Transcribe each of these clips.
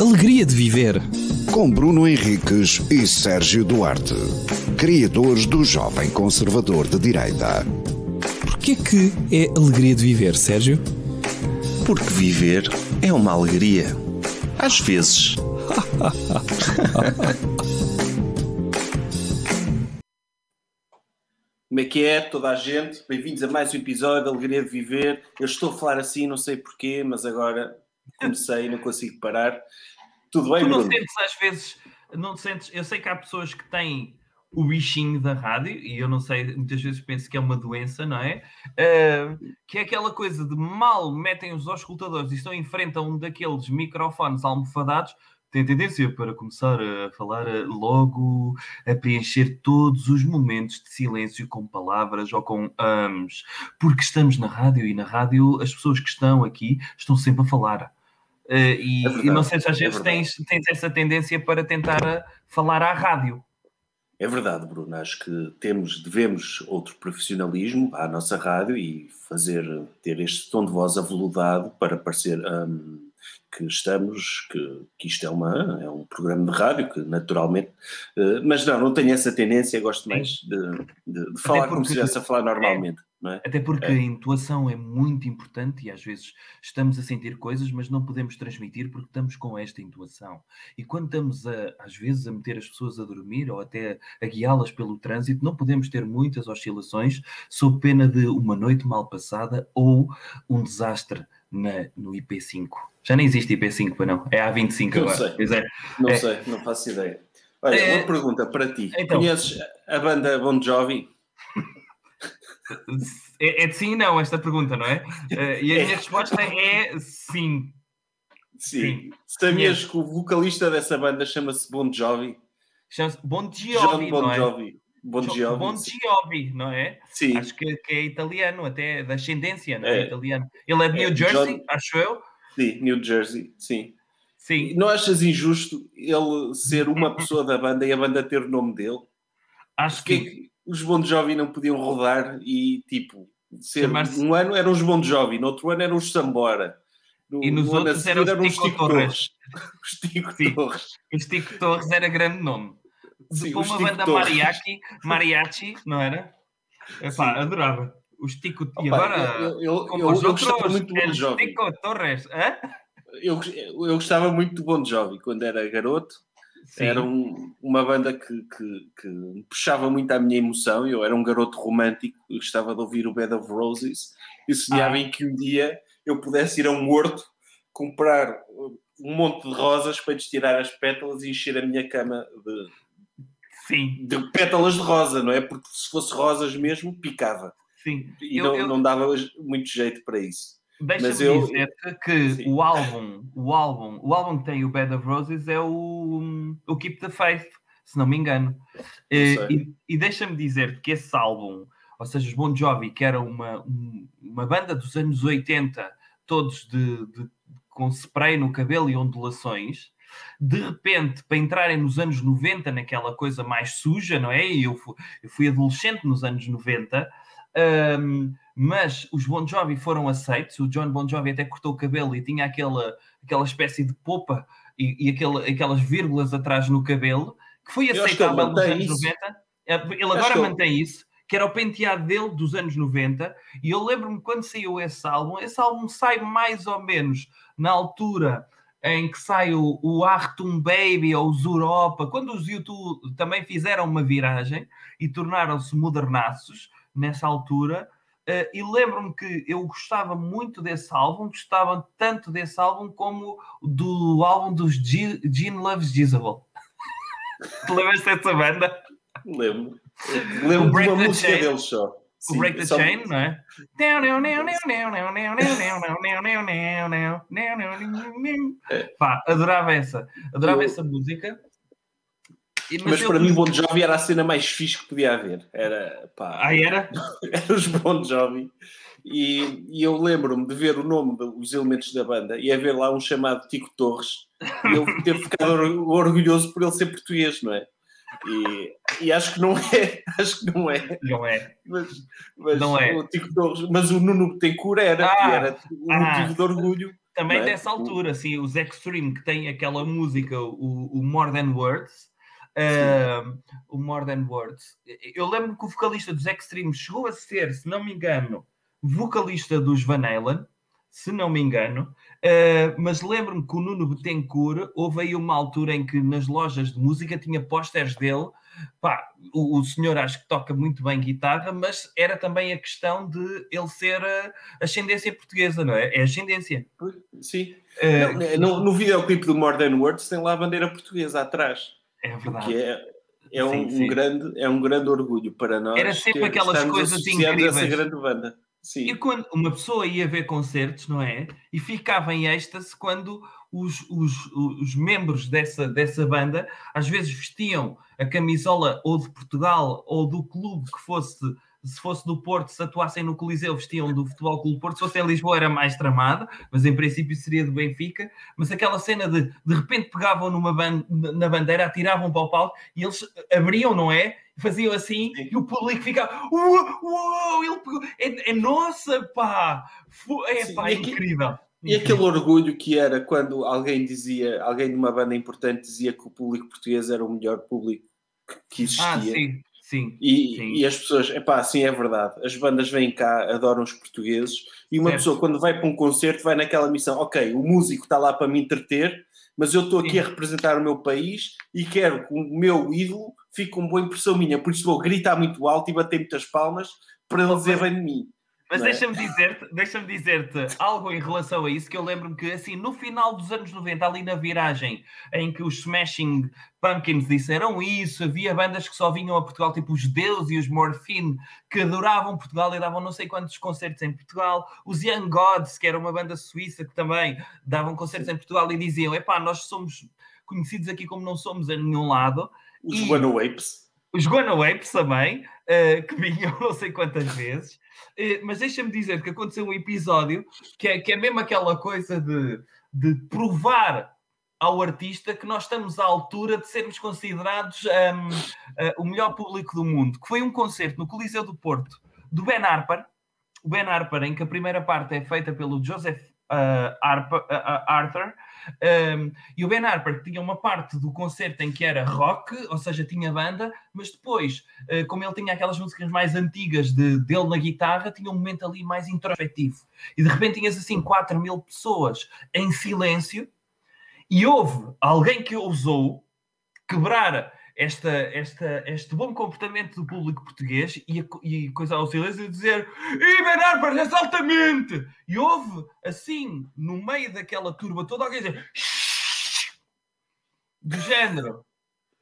alegria de viver. Com Bruno Henriques e Sérgio Duarte, criadores do Jovem Conservador de Direita. Porquê que é alegria de viver, Sérgio? Porque viver é uma alegria. Às vezes. Como é que é, toda a gente? Bem-vindos a mais um episódio de Alegria de Viver. Eu estou a falar assim, não sei porquê, mas agora comecei, não consigo parar. Tudo bem, Tu não Bruno? sentes às vezes, não sentes, eu sei que há pessoas que têm o bichinho da rádio, e eu não sei, muitas vezes penso que é uma doença, não é? Ah, que é aquela coisa de mal metem os auscultadores e estão em frente a um daqueles microfones almofadados, tem tendência para começar a falar ah, logo, a preencher todos os momentos de silêncio com palavras ou com amos, porque estamos na rádio e na rádio as pessoas que estão aqui estão sempre a falar. Uh, e, É e não sei se às é vezes verdade. tens, tens essa tendência para tentar uh, falar à rádio. É verdade, Bruno. Acho que temos, devemos outro profissionalismo à nossa rádio e fazer, ter este tom de voz aveludado para parecer hum, que estamos, que, que isto é, uma, é um programa de rádio, que naturalmente. eh, mas não, não tenho essa tendência, gosto mais de, de- de falar como se estivesse a falar normalmente, não é? Até porque É. a intuação é muito importante e às vezes estamos a sentir coisas, mas não podemos transmitir porque estamos com esta intuação. E quando estamos, a, às vezes, a meter as pessoas a dormir ou até a guiá-las pelo trânsito, não podemos ter muitas oscilações sob pena de uma noite mal passada ou um desastre na, no IP5. Já nem existe IP5, para não. É A25 Não agora. sei. É. Não É. sei, não faço ideia. Olha, É. uma pergunta para ti. Então. Conheces a banda Bon Jovi? É, é de sim e não esta pergunta, não é? Eh, e a É. minha resposta é sim. Sim. Sabias que o vocalista dessa banda chama-se Bon Jovi? Chama-se Bon John Jovi, Bon não é? Jovi. Bon Jo- Jovi. Bon Jovi, não é? Sim. Acho que, que é italiano, até da ascendência, não É. é? Italiano. Ele é de É, New Jersey, John- acho eu. Sim, New Jersey, sim. Sim. Não achas injusto ele ser uma pessoa da banda e a banda ter o nome dele? Acho que os Bon Jovi não podiam rodar e, tipo, ser... Um ano eram os Bon Jovi, no outro ano eram os Sambora. No, E nos no outros eram os Tico Torres. Os Tico. Torres. o Stico Torres era grande nome. Sim, Depois os uma Tico banda mariachi, mariachi, não era? Epá, Sim. adorava. Os Tico... e Opa, agora... eu, eu, eu, os eu gostava outros, muito do Bon Jovi. Tico Torres. Hã? Eu, eu gostava muito do Bon Jovi quando era garoto. Sim. Era um- uma banda que, que, que puxava muito à minha emoção. Eu era um garoto romântico, gostava de ouvir o Bed of Roses e sonhava Ah. em que um dia eu pudesse ir a um horto, comprar um monte de rosas para lhes tirar as pétalas e encher a minha cama de, Sim, de pétalas de rosa, não é? Porque se fosse rosas mesmo, picava. sim. E Eu- não, eu- não dava muito jeito para isso. Deixa-me eu- dizer-te que Sim. o álbum, o álbum, o álbum que tem o Bed of Roses é o, o Keep the Faith, se não me engano. Eh. E, e deixa-me dizer que esse álbum, ou seja, os Bon Jovi, que era uma, um- uma banda dos anos 80, todos de, de- com spray no cabelo e ondulações, de repente, para entrarem nos anos 90, naquela coisa mais suja, não é? E eu fui, eu fui adolescente nos anos 90, hum, mas os Bon Jovi foram aceitos. O John Bon Jovi até cortou o cabelo e tinha aquela, aquela espécie de popa e, e aquele- aquelas vírgulas atrás no cabelo, que foi aceitável nos anos isso. 90. Eh, Ele agora mantém isso, que era o penteado dele dos anos 90. E eu lembro-me quando saiu esse álbum, esse álbum sai mais ou menos na altura em que sai o, o Achtung Baby ou os Europa, quando os YouTube também fizeram uma viragem e tornaram-se modernaços nessa altura. eh, e lembro-me que eu gostava muito desse álbum, gostava tanto desse álbum como do álbum dos Ge- Gene Loves Jezebel. Te lembras dessa banda? Lembro. Lembro O Break de uma the música Chain. deles só. O Sim, Break the só- Chain, não é? Pá, adorava essa. Adorava Eu- essa música. E- Mas, eu- para mim, Bon Jovi era a cena mais fixe que podia haver. Era, pá, Ah, era? era os Bon Jovi. E, e eu lembro-me de ver o nome dos elementos da banda e haver lá um chamado Tico Torres e eu ter ficado or- orgulhoso por ele ser português, não é? E, e acho que não é, acho que não é, Não é. mas, mas Não é. o Tico Torres, mas o Nuno Betancourt era, Ah, era um ah. motivo de orgulho Também é? dessa altura, sim, os Extreme, que tem aquela música, o, o More Than Words. Uh, o More Than Words. Eu lembro que o vocalista dos Extreme chegou a ser, se não me engano, vocalista dos Van Halen, se não me engano, uh, mas lembro-me que o Nuno Betancourt houve aí uma altura em que nas lojas de música tinha pósteres dele. Pá, o, o, senhor acho que toca muito bem guitarra, mas era também a questão de ele ser a ascendência portuguesa, não é? É ascendência. Sim. Uh, no, no videoclipe do More Than Words tem lá a bandeira portuguesa atrás. É verdade. Que é, é, um, sim, sim. um grande, é um grande orgulho para nós. Era sempre aquelas coisas incríveis. essa grande banda. Sim. E quando uma pessoa ia ver concertos, não é? E ficava em êxtase quando os, os, os membros dessa, dessa banda às vezes vestiam a camisola ou de Portugal ou do clube que fosse se fosse do Porto, se atuassem no Coliseu, vestiam do Futebol Clube Porto, se fosse em Lisboa era mais tramado, mas em princípio seria do Benfica, mas aquela cena de de repente pegavam numa ban na bandeira, atiravam para o palco e eles abriam, não é? Faziam assim Sim. e o público ficava uou, uou, ele pegou, é, é nossa, pá! É, Sim, pá, é incrível. E aquele orgulho que era quando alguém dizia, alguém de uma banda importante dizia que o público português era o melhor público que existia. Ah, sim. Sim, e, sim. e as pessoas, é pá, sim, é verdade. As bandas vêm cá, adoram os portugueses, e uma pessoa, quando vai para um concerto, vai naquela missão: ok, o músico está lá para me entreter, mas eu estou aqui sim. a representar o meu país e quero que o meu ídolo fique com boa impressão minha, por isso vou gritar muito alto e bater muitas palmas para ele dizer bem de mim. Mas é? deixa-me dizer-te deixa dizer algo em relação a isso, que eu lembro-me que, assim, no final dos anos 90, ali na viragem, em que os Smashing Pumpkins disseram isso, havia bandas que só vinham a Portugal, tipo os Deus e os Morphine, que adoravam Portugal e davam não sei quantos concertos em Portugal. Os Young Gods, que era uma banda suíça que também davam concertos em Portugal e diziam, epá, nós somos conhecidos aqui como não somos a nenhum lado. Os Guano Apes. Os Guano Apes também, uh, que vinham não sei quantas vezes. Eh, mas deixa-me dizer que aconteceu um episódio que é, que é mesmo aquela coisa de, de provar ao artista que nós estamos à altura de sermos considerados um, uh, eh, o melhor público do mundo, que foi um concerto no Coliseu do Porto do Ben Harper, o Ben Harper, em que a primeira parte é feita pelo Joseph uh, uh, Arthur, um, e o Ben Harper tinha uma parte do concerto em que era rock, ou seja, tinha banda, mas depois, uh, como ele tinha aquelas músicas mais antigas de, dele na guitarra, tinha um momento ali mais introspectivo. E de repente tinhas assim 4 mil pessoas em silêncio, e houve alguém que ousou quebrar esta, esta, este bom comportamento do público português e, e coisa ao silêncio e dizer e Ben Harper, exaltamente! E houve, assim, no meio daquela turba toda, alguém dizer do género.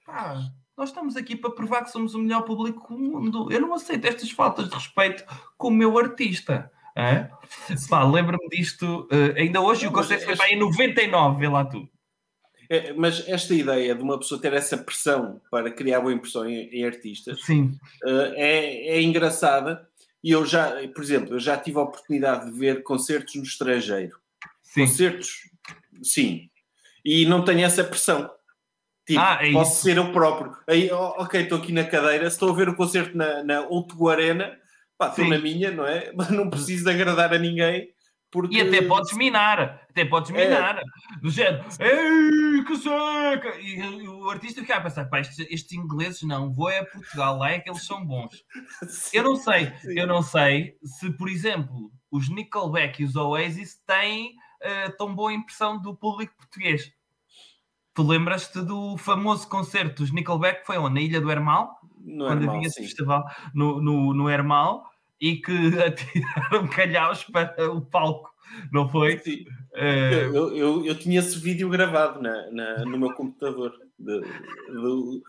Pá, nós estamos aqui para provar que somos o melhor público do mundo. Eu não aceito estas faltas de respeito com o meu artista. É? lembra-me disto uh, ainda hoje. o concerto foi para em 99, vê lá tu. É, mas esta ideia de uma pessoa ter essa pressão para criar boa impressão em, em artistas. Uh, é, é engraçada. E eu já, por exemplo, eu já tive a oportunidade de ver concertos no estrangeiro. Sim. Concertos, sim. E não tenho essa pressão. Tipo, ah, é posso isso. ser eu próprio. Aí, ok, estou aqui na cadeira, estou a ver o concerto na, na Outgo Arena, pá, estou na minha, não é? Mas não preciso de agradar a ninguém porque... E até podes minar, até podes é. minar. É. Do género, ei, que seca! E o artista fica a pensar, pá, estes, estes, ingleses não, vou é a Portugal, lá é que eles são bons. Sim. Eu não sei, Sim. eu não sei se, por exemplo, os Nickelback e os Oasis têm uh, tão boa impressão do público português. Tu lembras-te do famoso concerto dos Nickelback, foi onde? Na Ilha do Hermal? No quando Hermal, havia esse festival no, no, no Hermal e que atiraram calhaus para o palco, não foi? Sim. Uh... Eu, eu, eu, tinha esse vídeo gravado na, na no meu computador de, de,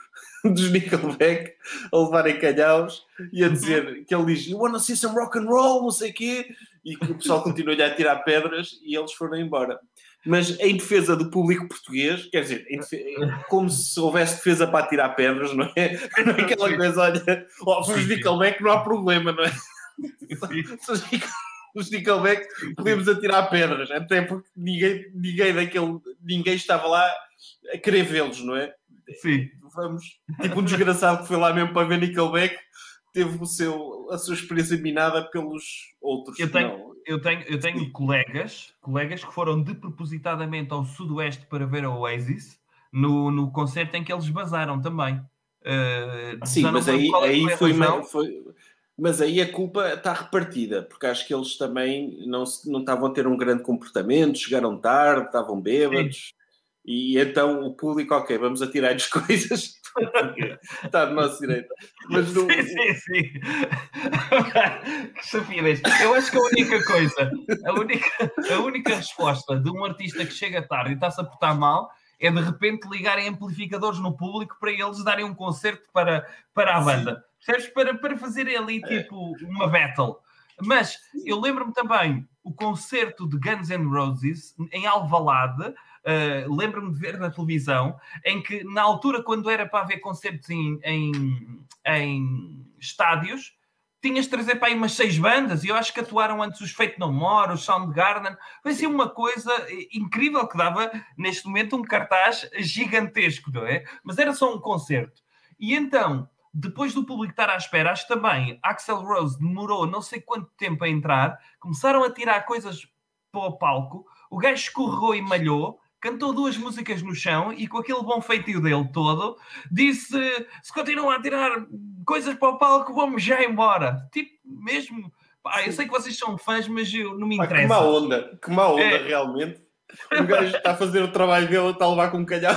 dos Nickelback a levarem calhaus e a dizer que ele diz You wanna see some rock and roll, não sei o quê, e que o pessoal continuou-lhe a tirar pedras e eles foram embora. Mas em defesa do público português, quer dizer, defesa, como se houvesse defesa para tirar pedras, não é? Não é aquela coisa, olha, oh, os Nickelback não há problema, não é? os Nickelback podemos atirar pedras, até porque ninguém, ninguém daquele ninguém estava lá a querer vê-los, não é? Sim. Vamos, tipo um desgraçado que foi lá mesmo para ver Nickelback teve o seu, a sua experiência minada pelos outros. Eu tenho, eu tenho, eu tenho colegas, colegas que foram de propositadamente ao sudoeste para ver a Oasis no, no concerto em que eles basaram também. Uh, Sim, mas aí, é aí foi, foi, mas aí a culpa está repartida, porque acho que eles também não, não estavam a ter um grande comportamento, chegaram tarde, estavam bêbados, Sim. e então o público, ok, vamos atirar-lhes coisas, está do nosso direito. Mas não... Sim, sim, sim. que Eu acho que a única coisa, a única, a única resposta de um artista que chega tarde e está-se a portar mal é de repente ligarem amplificadores no público para eles darem um concerto para, para a banda. Percebes? Para, para fazer ali tipo uma battle. Mas eu lembro-me também o concerto de Guns N' Roses em Alvalade. Uh, lembro-me de ver na televisão em que na altura quando era para haver concertos em, em, em estádios tinhas de trazer para aí umas seis bandas e eu acho que atuaram antes os Fate No More, os Soundgarden. Foi assim uma coisa incrível que dava neste momento um cartaz gigantesco, não é? Mas era só um concerto. E então, depois do público estar à espera, acho que também Axel Rose demorou não sei quanto tempo a entrar, começaram a tirar coisas para o palco, o gajo escorregou e malhou cantou duas músicas no chão e com aquele bom feitio dele todo, disse: se continuam a tirar coisas para o palco, vamos já embora. Tipo, mesmo. Pá, eu sei que vocês são fãs, mas eu, não me interessa. que má onda, que má onda, é. realmente. O gajo está a fazer o trabalho dele, está a levar com um calhau.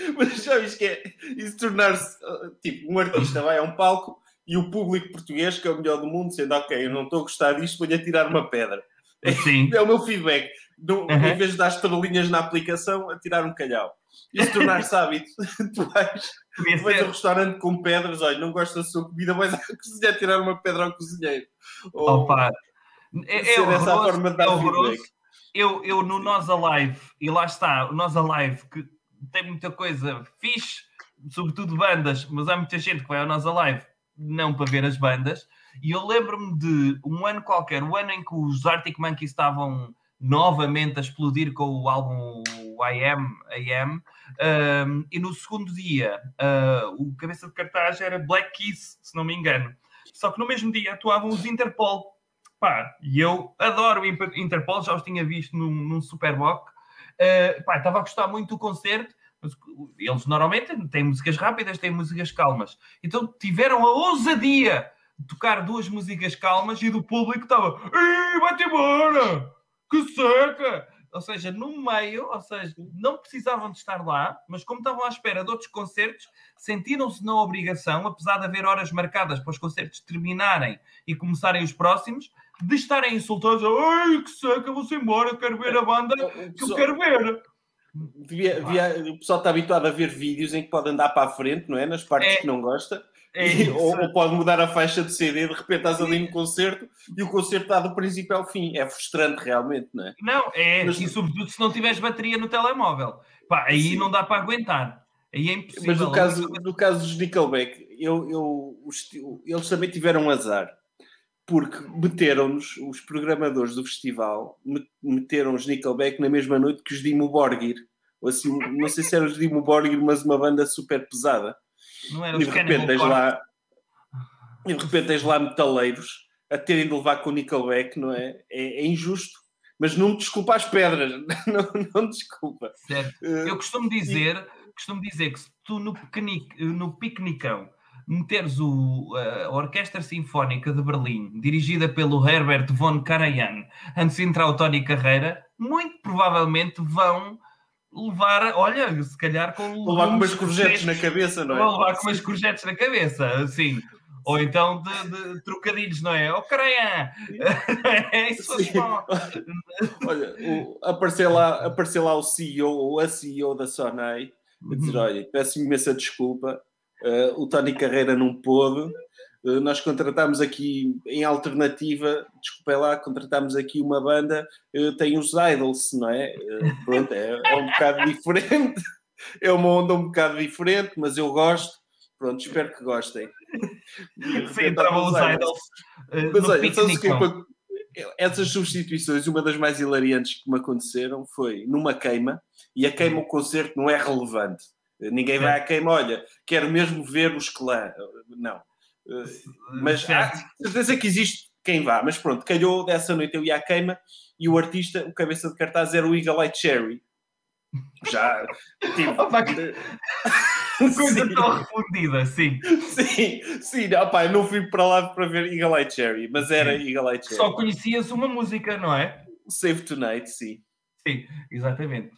mas já viste que é isso tornar-se tipo um artista vai a um palco e o público português, que é o melhor do mundo, sendo ok, eu não estou a gostar disto, vou-lhe tirar uma pedra. Sim. É o meu feedback do, uhum. em vez de dar estrelinhas na aplicação, a tirar um calhau. Se tornar-se hábito, tu vais, tu vais a restaurante com pedras, olha, não gosto da sua comida, vais à cozinha tirar uma pedra ao cozinheiro. Ou, Opa. É, é horroroso, essa forma de dar é horroroso. Eu, eu no Nós Alive, e lá está, o Nós Alive, que tem muita coisa fixe, sobretudo bandas, mas há muita gente que vai ao Nós Alive não para ver as bandas. E eu lembro-me de um ano qualquer, o ano em que os Arctic Monkeys estavam novamente a explodir com o álbum I Am, I Am. Um, e no segundo dia, uh, o cabeça de cartaz era Black Keys, se não me engano. Só que no mesmo dia atuavam os Interpol. Pá, e eu adoro o Interpol, já os tinha visto num, num. Uh, pá, estava a gostar muito do concerto. Eles normalmente têm músicas rápidas, têm músicas calmas. Então tiveram a ousadia de tocar duas músicas calmas e do público estava: vai-te embora! que seca! Ou seja, no meio, ou seja, não precisavam de estar lá, mas como estavam à espera de outros concertos, sentiram-se na obrigação, apesar de haver horas marcadas para os concertos terminarem e começarem os próximos, de estarem insultados. Ai, que seca, vou-se embora, quero ver a banda que eu quero ver. Via, via, o pessoal está habituado a ver vídeos em que pode andar para a frente, não é? Nas partes é, que não gosta. É ou, ou, pode mudar a faixa de CD, de repente estás ali no concerto e o concerto está do princípio ao fim. É frustrante realmente, não é? Não, é, Mas, e sobretudo se não tiveres bateria no telemóvel. Pá, aí sim. não dá para aguentar. Aí é impossível. Mas no caso, no caso dos Nickelback, eu, eu, os, eles também tiveram azar. Porque meteram-nos, os programadores do festival, meteram os Nickelback na mesma noite que os Dimo Borgir. Ou assim, não sei se era os Dimo Borgir, mas uma banda super pesada. Não era e de repente tens lá e de repente tens lá metaleiros a terem de levar com o Nickelback, não é? É, é injusto. Mas não desculpa as pedras, não, não desculpa. Certo. Eu costumo dizer, e... costumo dizer que se tu no, piquenique, no piquenicão meteres o, a Orquestra Sinfónica de Berlim, dirigida pelo Herbert von Karajan, antes de entrar o Tony Carreira, muito provavelmente vão levar, olha, se calhar com. levar com umas corjetes na cabeça, não é? Vou levar com umas corjetes na cabeça, assim. Ou então de, de trocadilhos, não é? Oh, caranha! é isso Olha, o, apareceu, lá, apareceu lá o CEO ou a CEO da Sonai a dizer: uhum. olha, peço imensa desculpa, uh, o Tony Carreira não pôde, eh, nós contratamos aqui em alternativa, desculpe lá, contratamos aqui uma banda, eh, tem os Idols, não é? Pronto, é, é um bocado diferente, é uma onda um bocado diferente, mas eu gosto. Pronto, espero que gostem. Sim, entravam os Idols. Mas olha, então, essas substituições, uma das mais hilariantes que me aconteceram foi numa queima, e a queima o concerto não é relevante. Ninguém vai à queima, olha, quero mesmo ver os clã. Não. Eh, mas há certeza que existe quem vá. Mas pronto, calhou dessa noite eu ia à queima e o artista, o cabeça de cartaz era o Eagle Eye Cherry. Já, tipo... Opa, que- Coisa Sim. tão refundida, sim. Sim, sim, eu não fui para lá para ver Eagle Eye Cherry, mas era Eagle Eye Cherry. Só conhecias uma música, não é? Save Tonight, sim. Sim, exatamente.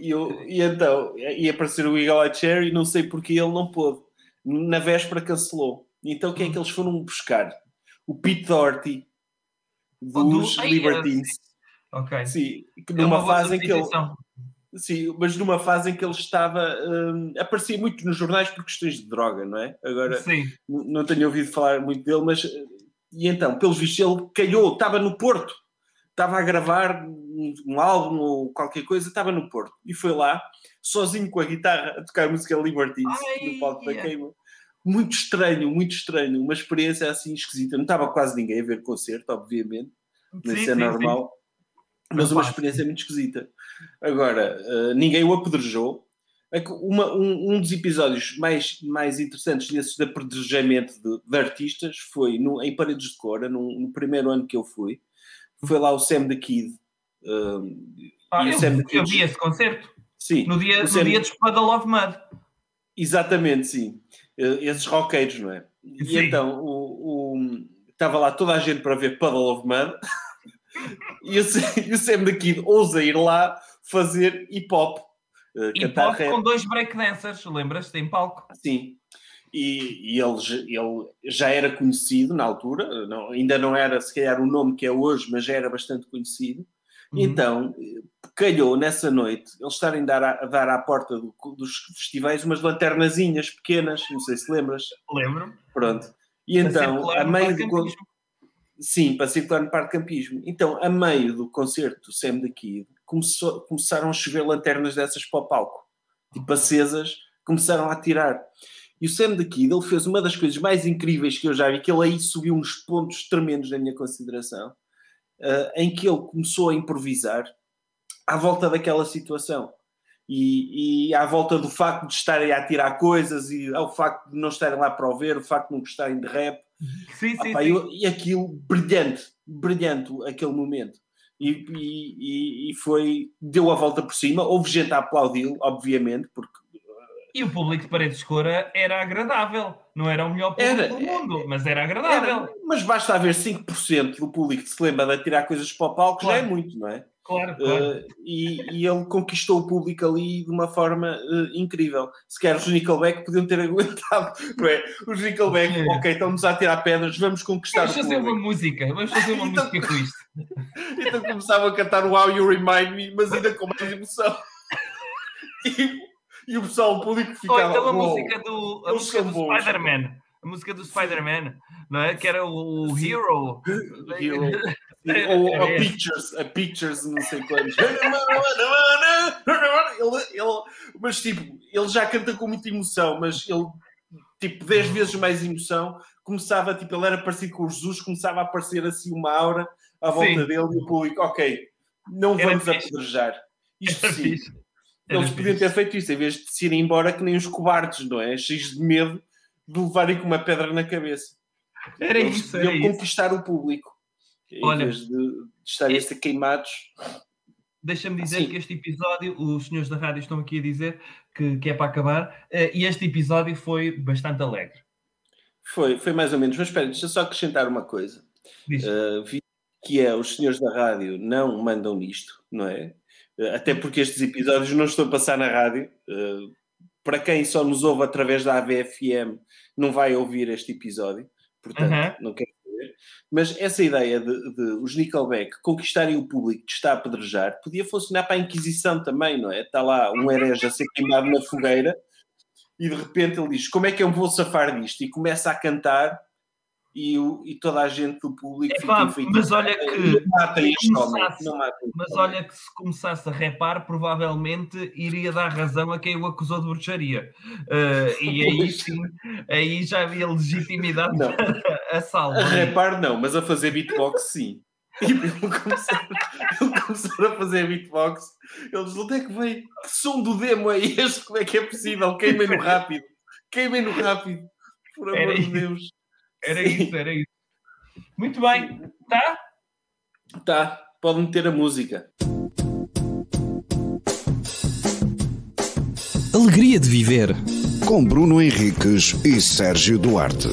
E, eu, e então, ia aparecer o Eagle Eye Cherry, não sei porque ele não pôde. Na véspera cancelou. Então quem é que eles foram buscar? O Pete Doherty, do- dos Ai, Libertines. Ok. Sim, É numa uma boa fase em que ele... Sim, mas numa fase em que ele estava... hum, aparecia muito nos jornais por questões de droga, não é? Agora, Sim. Não tenho ouvido falar muito dele, mas e então, pelos vistos, ele calhou, estava no Porto, estava a gravar um, um álbum ou qualquer coisa, estava no Porto e foi lá, sozinho com a guitarra, a tocar música Libertines Ai, no palco da queima. Muito estranho, muito estranho, uma experiência assim esquisita. Não estava quase ninguém a ver concerto, obviamente, mas Sim, isso é sim, normal. Mas Não uma experiência muito esquisita. Agora, eh, ninguém o apedrejou. É Uma, um, um dos episódios mais, mais interessantes desses de apedrejamento de, de artistas foi no, em Paredes de Cora, no, no primeiro ano que eu fui. Foi lá o Sam the Kid. eh, Ah, e o eu, Sam eu Kid- vi esse concerto Sim, no dia, no Sam- dia dos Puddle of Mud. Exatamente, sim. Eh, Esses roqueiros, não é? E Sim. então o, o- estava lá toda a gente para ver Puddle of Mud e o, Sam- e o Sam the Kid ousa ir lá fazer hip hop. eh, E rap. com dois breakdancers, lembras-te, em palco? Sim. E, e ele, ele já era conhecido na altura, não- ainda não era se calhar o nome que é hoje, mas já era bastante conhecido. Uhum. Então, calhou nessa noite eles estarem a dar, à- a dar à porta do- dos festivais umas lanternazinhas pequenas, não sei se lembras. Lembro. Pronto. E Para então, a meio do. con-. Sim, para circular no Parque Campismo. Então, a meio do concerto do Sam da Kid, começou, começaram a chover lanternas dessas para o palco. Tipo acesas, começaram a tirar. E o Sam da Kid, ele fez uma das coisas mais incríveis que eu já vi, que ele aí subiu uns pontos tremendos na minha consideração, eh, em que ele começou a improvisar à volta daquela situação. E, e à volta do facto de estarem a tirar coisas e ao facto de não estarem lá para o ver, o facto de não gostarem de rap, Sim, sim, Opa, sim. eu- e aquilo, brilhante, brilhante aquele momento. E, e- e- e foi, deu a volta por cima. Houve gente a aplaudi-lo, obviamente, porque E o público de Paredes de Cora era agradável. Não era o melhor público Era, do mundo, mas era agradável. era, mas basta haver 5% do público que se lembra de atirar coisas para o palco, já é Claro. muito, não é? Claro, claro. Uh, e, e ele conquistou o público ali de uma forma uh, incrível. Se calhar os Nickelback podiam ter aguentado, não é? Os Nickelback, Sim. ok, estamos a tirar pedras, vamos conquistar Vamos o fazer público. uma música. Vamos fazer uma Então- música com isto. Então começavam a cantar o How You Remind Me, mas ainda com mais emoção. E, e o pessoal, o público Ou ficava. então a música do, a música do. Spider-Man. A música do Spider-Man, não é? Que era o Hero. Hero. Era- Ou a esse. Pictures, a Pictures, não sei quantos. ele, ele, mas tipo, ele já canta com muita emoção, mas ele, tipo, 10 vezes mais emoção. Começava, tipo, ele era parecido com o Jesus, começava a aparecer assim uma aura à volta Sim. dele e o público, ok, não Era vamos apedrejar. Isto sim. fixe. Eles podiam ter feito isso, em vez de se irem embora que nem os cobardes, não é? Cheios de medo de levarem com uma pedra na cabeça. Era Eles isso, era isso. conquistar o público. Em Olha, vez de, de estarem a ser queimados. Deixa-me dizer Sim. que este episódio, os senhores da rádio estão aqui a dizer que, que é para acabar, eh, e este episódio foi bastante alegre. Foi, foi mais ou menos. Mas espera, deixa só acrescentar uma coisa. Uh, que é os senhores da rádio não mandam nisto, não é? Até porque estes episódios não estão a passar na rádio. Uh, para quem só nos ouve através da AVFM, não vai ouvir este episódio, portanto, Uhum. não quero saber. Mas essa ideia de, de os Nickelback conquistarem o público que está a apedrejar podia funcionar para a Inquisição também, não é? Está lá um herege a ser queimado na fogueira e de repente ele diz: Como é que eu me vou safar disto? E começa a cantar e, o- e toda a gente do público Epá, fica mas olha que- Não matem este homem. Não matem Mas homem." olha que se começasse a repar, provavelmente iria dar razão a quem o acusou de bruxaria. Eh, e aí sim, aí já havia legitimidade Não. a salvo. A repar não, mas a fazer beatbox sim. E ele ele começar a fazer beatbox. Eles, de onde é que veio? Que som do demo é este? Como é que é possível? Queimem no rápido. Queimem no rápido. Por amor de. Deus. Era Sim. isso, era isso. Muito bem, tá? Tá, pode meter a música. Alegria de viver. Com Bruno Henriques e Sérgio Duarte,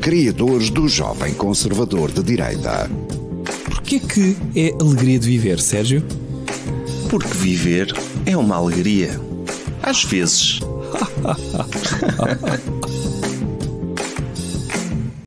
criadores do Jovem Conservador de Direita. Porquê que é alegria de viver, Sérgio? Porque viver é uma alegria. Às vezes.